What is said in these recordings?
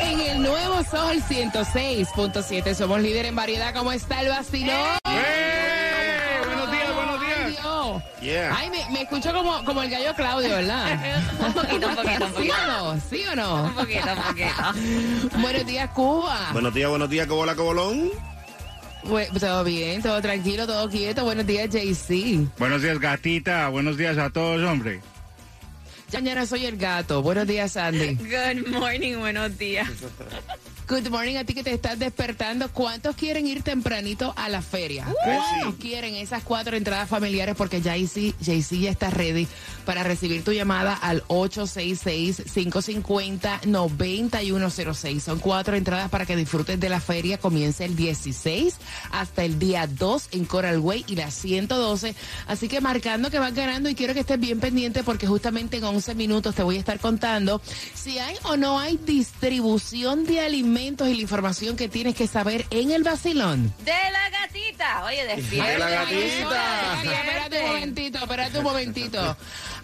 En el nuevo Sol 106.7 somos líder en variedad. ¿Cómo está el vacilón? ¡Eh! Buenos días, buenos días. Dios. Yeah. Ay, me, me escucho como, como el gallo Claudio, ¿verdad? Un poquito, un poquito, un ¿Sí poquito. o no? ¿Sí o no? Un poquito, un poquito. Buenos días, Cuba. Buenos días, buenos días, Cobola Cobolón. Todo bien, todo tranquilo, todo quieto. Buenos días, JC. Buenos días, gatita. Buenos días a todos, hombre. Mañana soy el gato. Buenos días, Sandy. Good morning, buenos días. Good morning a ti que te estás despertando. ¿Cuántos quieren ir tempranito a la feria? ¿Cuántos quieren esas cuatro entradas familiares? Porque JC, JC ya está ready para recibir tu llamada al 866-550-9106. Son cuatro entradas para que disfrutes de la feria. Comienza el 16 hasta el día 2 en Coral Way y la 112. Así que marcando que vas ganando y quiero que estés bien pendiente porque justamente en 11 minutos te voy a estar contando si hay o no hay distribución de alimentos y la información que tienes que saber en el vacilón. De la gatita. Oye, despierta. De la gatita. Espérate, un momentito, espérate un momentito.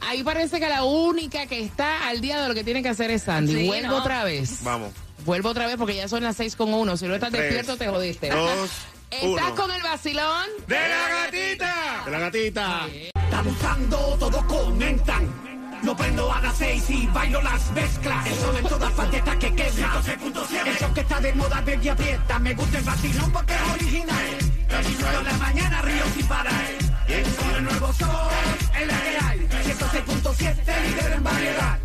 Ahí parece que la única que está al día de lo que tiene que hacer es Sandy. Sí, Vuelvo ¿no? otra vez. Vamos. Vuelvo otra vez porque ya son las seis con uno. Si no estás Tres, despierto, te jodiste. Dos, ¿Estás uno. con el vacilón? ¡De la gatita! De la gatita. Están usando, todos comentan. No prendo a las seis y bailo las mezclas. El sol en todas partes está que quema. De moda, baby, aprieta. Me gusta el vacilón porque es original. De la mañana río sin parar. Y el sol, el nuevo sol, que hay. 106.7, líder en variedad.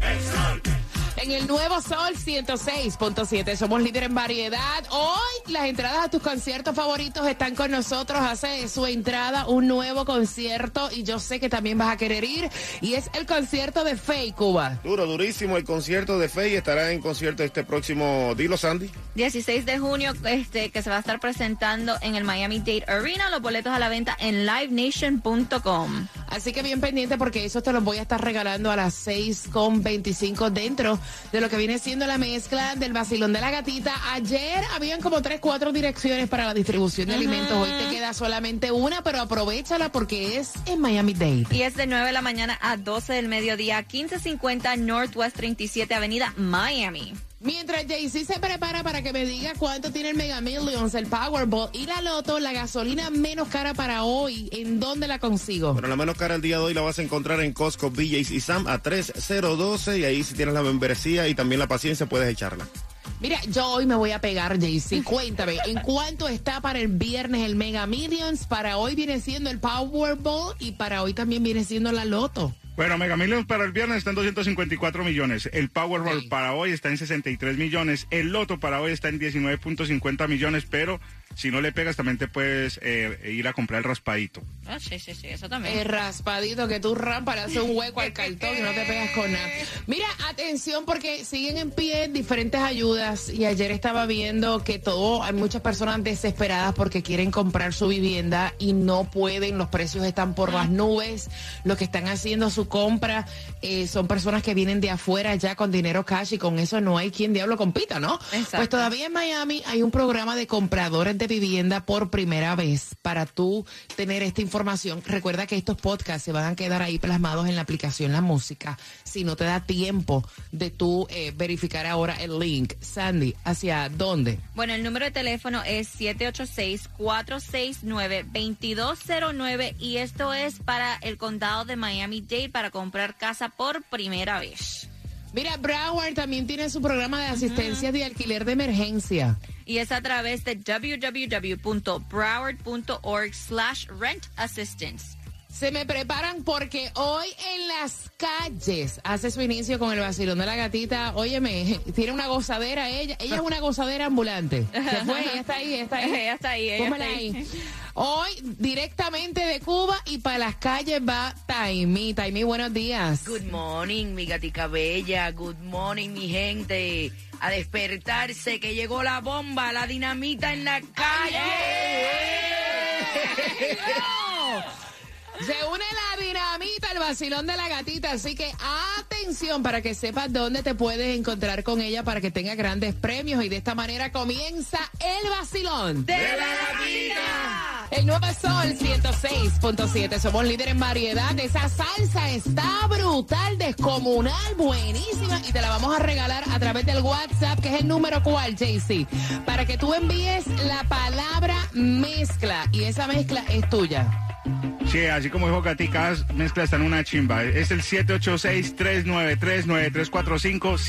En el nuevo Sol 106.7 somos líder en variedad. Hoy las entradas a tus conciertos favoritos están con nosotros. Hace su entrada un nuevo concierto y yo sé que también vas a querer ir. Y es el concierto de Faye Cuba. Duro, durísimo el concierto de Faye. Estará en concierto este próximo. Dilo, Sandy. 16 de junio, este, que se va a estar presentando en el Miami Dade Arena. Los boletos a la venta en livenation.com. Así que bien pendiente porque eso te los voy a estar regalando a las 6.25 dentro de lo que viene siendo la mezcla del vacilón de la gatita. Ayer habían como 3, 4 direcciones para la distribución de alimentos. Hoy te queda solamente una, pero aprovechala porque es en Miami Dade. Y es de 9 de la mañana a 12 del mediodía, 1550 Northwest 37 Avenida, Miami. Mientras Jay-Z se prepara para que me diga cuánto tiene el Mega Millions, el Powerball y la Loto, la gasolina menos cara para hoy, ¿en dónde la consigo? Pero la menos cara el día de hoy la vas a encontrar en Costco, BJ's y Sam a 3012. Y ahí si tienes la membresía y también la paciencia puedes echarla. Mira, yo hoy me voy a pegar, Jay-Z. Cuéntame, ¿en cuánto está para el viernes el Mega Millions? Para hoy viene siendo el Powerball y para hoy también viene siendo la Loto. Bueno, Mega Millions para el viernes está en 254 millones. El Powerball para hoy está en 63 millones. El Loto para hoy está en 19.50 millones. Pero si no le pegas, también te puedes eh, ir a comprar el raspadito. Ah, sí, sí, sí, eso también. El raspadito que tú rampas, le haces un hueco al cartón y no te pegas con nada. Mira, atención porque siguen en pie diferentes ayudas y ayer estaba viendo que todo, hay muchas personas desesperadas porque quieren comprar su vivienda y no pueden, los precios están por las nubes, los que están haciendo su compra eh, son personas que vienen de afuera ya con dinero cash y con eso no hay quien diablo compita, ¿no? Exacto. Pues todavía en Miami hay un programa de compradores de vivienda por primera vez para tú tener esta información. Recuerda que estos podcasts se van a quedar ahí plasmados en la aplicación La Música. Si no te da tiempo de tú eh, verificar ahora el link, Sandy, ¿hacia dónde? Bueno, el número de teléfono es 786-469-2209 y esto es para el condado de Miami-Dade para comprar casa por primera vez. Mira, Broward también tiene su programa de asistencia de alquiler de emergencia. Y es a través de www.broward.org slash rent assistance. Se me preparan porque hoy en las calles hace su inicio con el vacilón de la gatita. Óyeme, tiene una gozadera ella. Ella es una gozadera ambulante. Se fue, ella está ahí, está ahí. Ella está ahí, ella está ahí. ahí. Hoy directamente de Cuba y para las calles va Taimi. Taimi, buenos días. Good morning, mi gatica bella. Good morning, mi gente. A despertarse, que llegó la bomba, la dinamita en la calle. Se une la dinamita al vacilón de la gatita, así que atención para que sepas dónde te puedes encontrar con ella para que tenga grandes premios y de esta manera comienza el vacilón ¡De la gatita! El nuevo Sol 106.7. Somos líderes en variedad. Esa salsa está brutal, descomunal, buenísima. Y te la vamos a regalar a través del WhatsApp, que es el número cual, JC. Para que tú envíes la palabra mezcla. Y esa mezcla es tuya. Sí, así como dijo Gatica, mezcla está en una chimba. Es el 786-393-9345,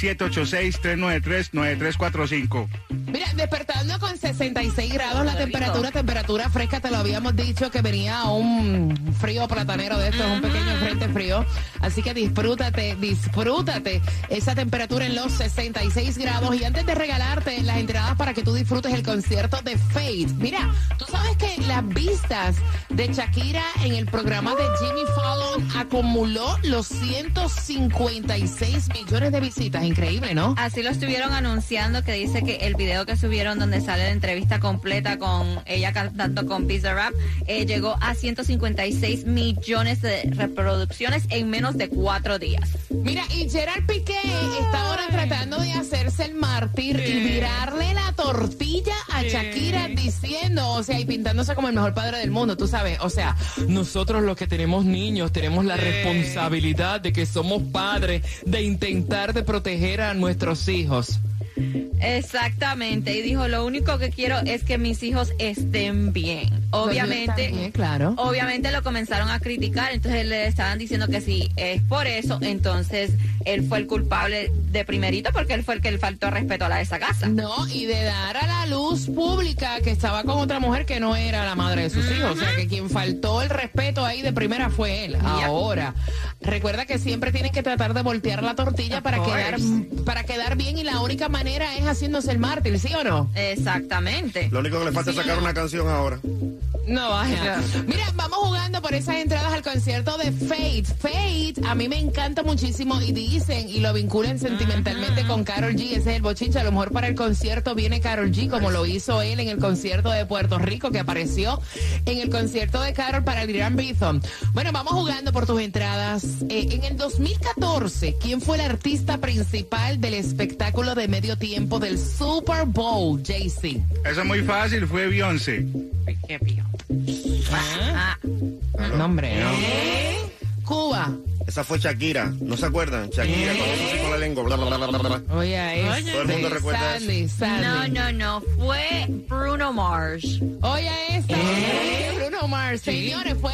786-393-9345. Mira, despertando con 66 grados la temperatura, temperatura fresca, te lo habíamos dicho que venía un frío platanero de esto, un pequeño frente frío. Así que disfrútate, disfrútate esa temperatura en los 66 grados. Y antes de regalarte las entradas para que tú disfrutes el concierto de Fate, mira, tú sabes que las vistas de Shakira en el programa de Jimmy Fallon acumuló los 156 millones de visitas. Increíble, ¿no? Así lo estuvieron anunciando, que dice que el video que subieron donde sale la entrevista completa con ella cantando con Pizza Rap eh, llegó a 156 millones de reproducciones en menos de cuatro días. Mira, y Gerard Piqué está ahora tratando de hacerse el mártir y virarle la tortilla a Shakira diciendo, o sea, y pintándose como el mejor padre del mundo, tú sabes, o sea, nosotros los que tenemos niños tenemos la responsabilidad de que somos padres de intentar de proteger a nuestros hijos. Exactamente, y dijo, lo único que quiero es que mis hijos estén bien. Obviamente, Está bien, claro. obviamente lo comenzaron a criticar, entonces le estaban diciendo que si es por eso, entonces él fue el culpable de primerito porque él fue el que le faltó respeto a la de esa casa. No, y de dar a la luz pública que estaba con otra mujer que no era la madre de sus hijos. O sea, que quien faltó el respeto ahí de primera fue él. Ahora, recuerda que siempre tienen que tratar de voltear la tortilla para quedar, para quedar bien y la única manera es haciéndose el mártir, ¿sí o no? Exactamente. Lo único que le falta es sacar una canción ahora. No, vaya. Mira, vamos jugando por esas entradas al concierto de Fate. Fate, a mí me encanta muchísimo y dicen y lo vinculan sentimentalmente con Carol G. Ese es el bochinche. A lo mejor para el concierto viene Carol G, como lo hizo él en el concierto de Puerto Rico, que apareció en el concierto de Carol para el Irán Bithon. Bueno, vamos jugando por tus entradas. Eh, en el 2014, ¿quién fue el artista principal del espectáculo de medio tiempo del Super Bowl, JC? Eso es muy fácil, fue Beyoncé. Ah, No, hombre, no. Cuba. Esa fue Shakira, ¿no se acuerdan? Shakira con eso así con la lengua, bla, bla, bla, bla, bla. Oye, Todo el mundo recuerda Sandy, Sandy. no, no, no, fue Bruno Mars. Oye, esta. Bruno Mars. Señores, fue.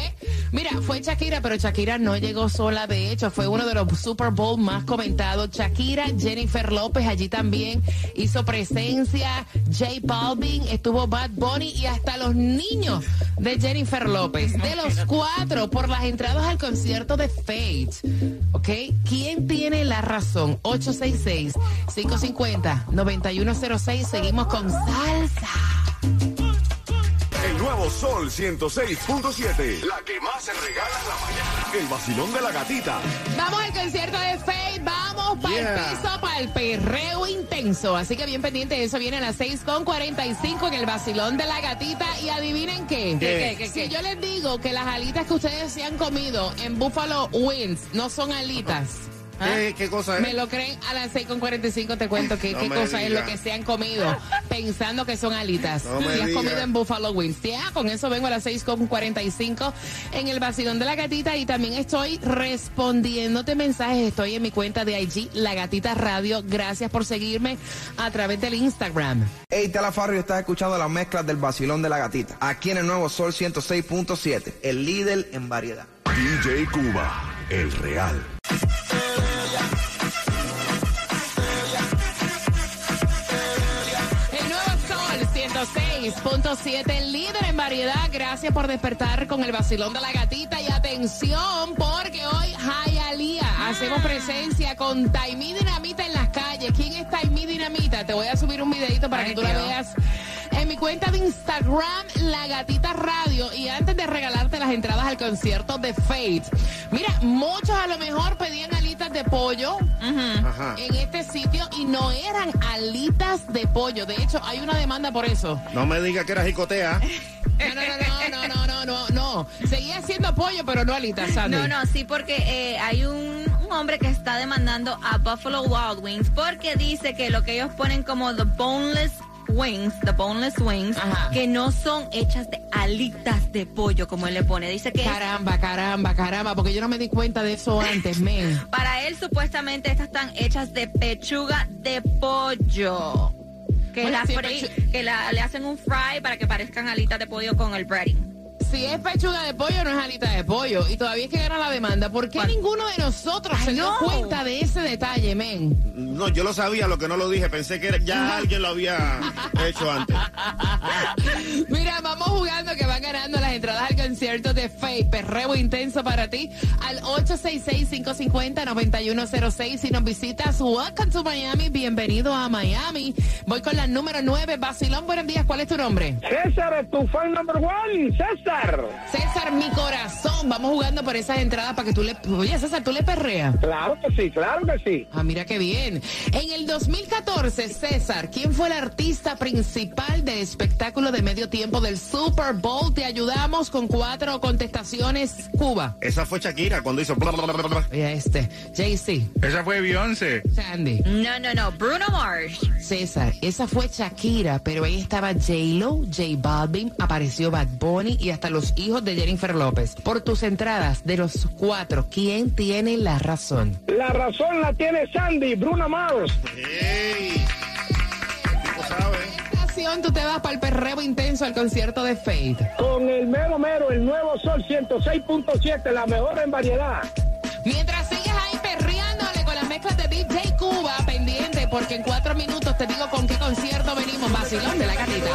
Mira, fue Shakira, pero Shakira no llegó sola. De hecho, fue uno de los Super Bowl más comentados. Shakira, Jennifer López allí también hizo presencia. J Balvin, estuvo Bad Bunny y hasta los niños de Jennifer López. De los cuatro, por las entradas al concierto de Fate. ¿Ok? ¿Quién tiene la razón? 866-550-9106. Seguimos con salsa. Nuevo Sol 106.7. La que más se regala en la mañana. El vacilón de la gatita. Vamos al concierto de Faith, vamos para Yeah. el piso, para el perreo intenso. Así que bien pendiente, eso viene a las 6.45 en el vacilón de la gatita. Y adivinen qué. ¿Qué? ¿Qué, qué, Si qué? yo les digo que las alitas que ustedes se han comido en Buffalo Wings no son alitas. ¿Qué, qué cosa Me es? lo creen a las 6.45 te cuento que No qué me cosa es lo que se han comido pensando que son alitas. No me si has diga. comido en Buffalo Wings. Ya, con eso vengo a las 6.45 en el vacilón de la gatita y también estoy respondiéndote mensajes. Estoy en mi cuenta de IG, La Gatita Radio. Gracias por seguirme a través del Instagram. Hey, te la Farro y estás escuchando las mezclas del vacilón de la gatita. Aquí en el nuevo Sol 106.7, el líder en variedad. DJ Cuba, el real. 106.7, líder en variedad. Gracias por despertar con el vacilón de la gatita. Y atención, porque hoy, Hayalía, hacemos presencia con Taimí Dinamita en las calles. ¿Quién es Taimí Dinamita? Te voy a subir un videito para Ay, que tú la Dios. veas en mi cuenta de Instagram, La Gatita Radio. Y antes de regalarte las entradas al concierto de Fate, mira, muchos a lo mejor pedían alitas de pollo Ajá. en este sitio y no eran alitas de pollo. De hecho, hay una demanda por eso. No me diga que era jicotea. No, no, no, no, no, no, no, no. Seguía siendo pollo, pero no alitas, Sandy. No, no, sí, porque eh, hay un, un hombre que está demandando a Buffalo Wild Wings porque dice que lo que ellos ponen como the boneless wings, the boneless wings, Ajá. que no son hechas de alitas de pollo, como él le pone. Dice que es- Caramba, caramba, caramba, porque yo no me di cuenta de eso antes, men. para él supuestamente estas están hechas de pechuga de pollo. Que, Bueno, la sí, que la- le hacen un fry para que parezcan alitas de pollo con el breading. Si es pechuga de pollo, no es alita de pollo. Y todavía es que gana la demanda. ¿Por qué ¿Cuál? ninguno de nosotros se dio no. cuenta de ese detalle, men? No, yo lo sabía, lo que no lo dije. Pensé que ya alguien lo había hecho antes. Mira, vamos jugando que van ganando las entradas al concierto de Faye. Perreo intenso para ti al 866-550-9106. Si nos visitas, welcome to Miami. Bienvenido a Miami. Voy con la número 9. Basilón, buenos días. ¿Cuál es tu nombre? César, tu fan number one, César. César, mi corazón. Vamos jugando por esas entradas para que tú le... Oye, César, ¿tú le perreas? Claro que sí, claro que sí. Ah, mira qué bien. En el 2014, César, ¿quién fue el artista principal del espectáculo de medio tiempo del Super Bowl? Te ayudamos con cuatro contestaciones. Cuba. Esa fue Shakira cuando hizo. bla, bla, bla, bla, bla. Oye, este. JC. Esa fue Beyoncé. Sandy. No, no, no, Bruno Mars. César, esa fue Shakira, pero ahí estaba J-Lo, J Balvin, apareció Bad Bunny y hasta los hijos de Jennifer López. Por tus entradas de los cuatro, ¿quién tiene la razón? La razón la tiene Sandy, Bruno Mars. ¡Ey! El tipo sabe. Estación, tú te vas para el perreo intenso al concierto de Fate. Con el mero mero, el nuevo Sol 106.7, la mejor en variedad. Mientras sigues ahí perreándole con las mezclas de DJ Cuba, pendiente, porque en cuatro minutos te digo con qué concierto venimos. Vacilón de la gatita.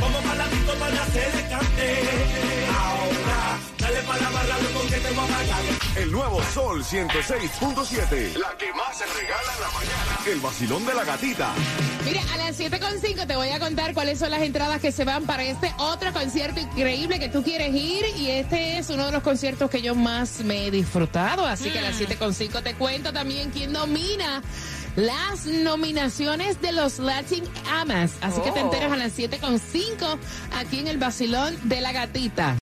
Vamos para la para hacer el cante. Ahora, dale para la barra, loco, que te voy a bailar. El nuevo Sol 106.7. La que más se regala en la mañana. El vacilón de la gatita. Mira, a las 7.5 te voy a contar cuáles son las entradas que se van para este otro concierto increíble que tú quieres ir. Y este es uno de los conciertos que yo más me he disfrutado. Así que a las 7.5 te cuento también quién domina las nominaciones de los Latin Amas. Así que te enteras a las 7.5 aquí en el Basilón de la Gatita.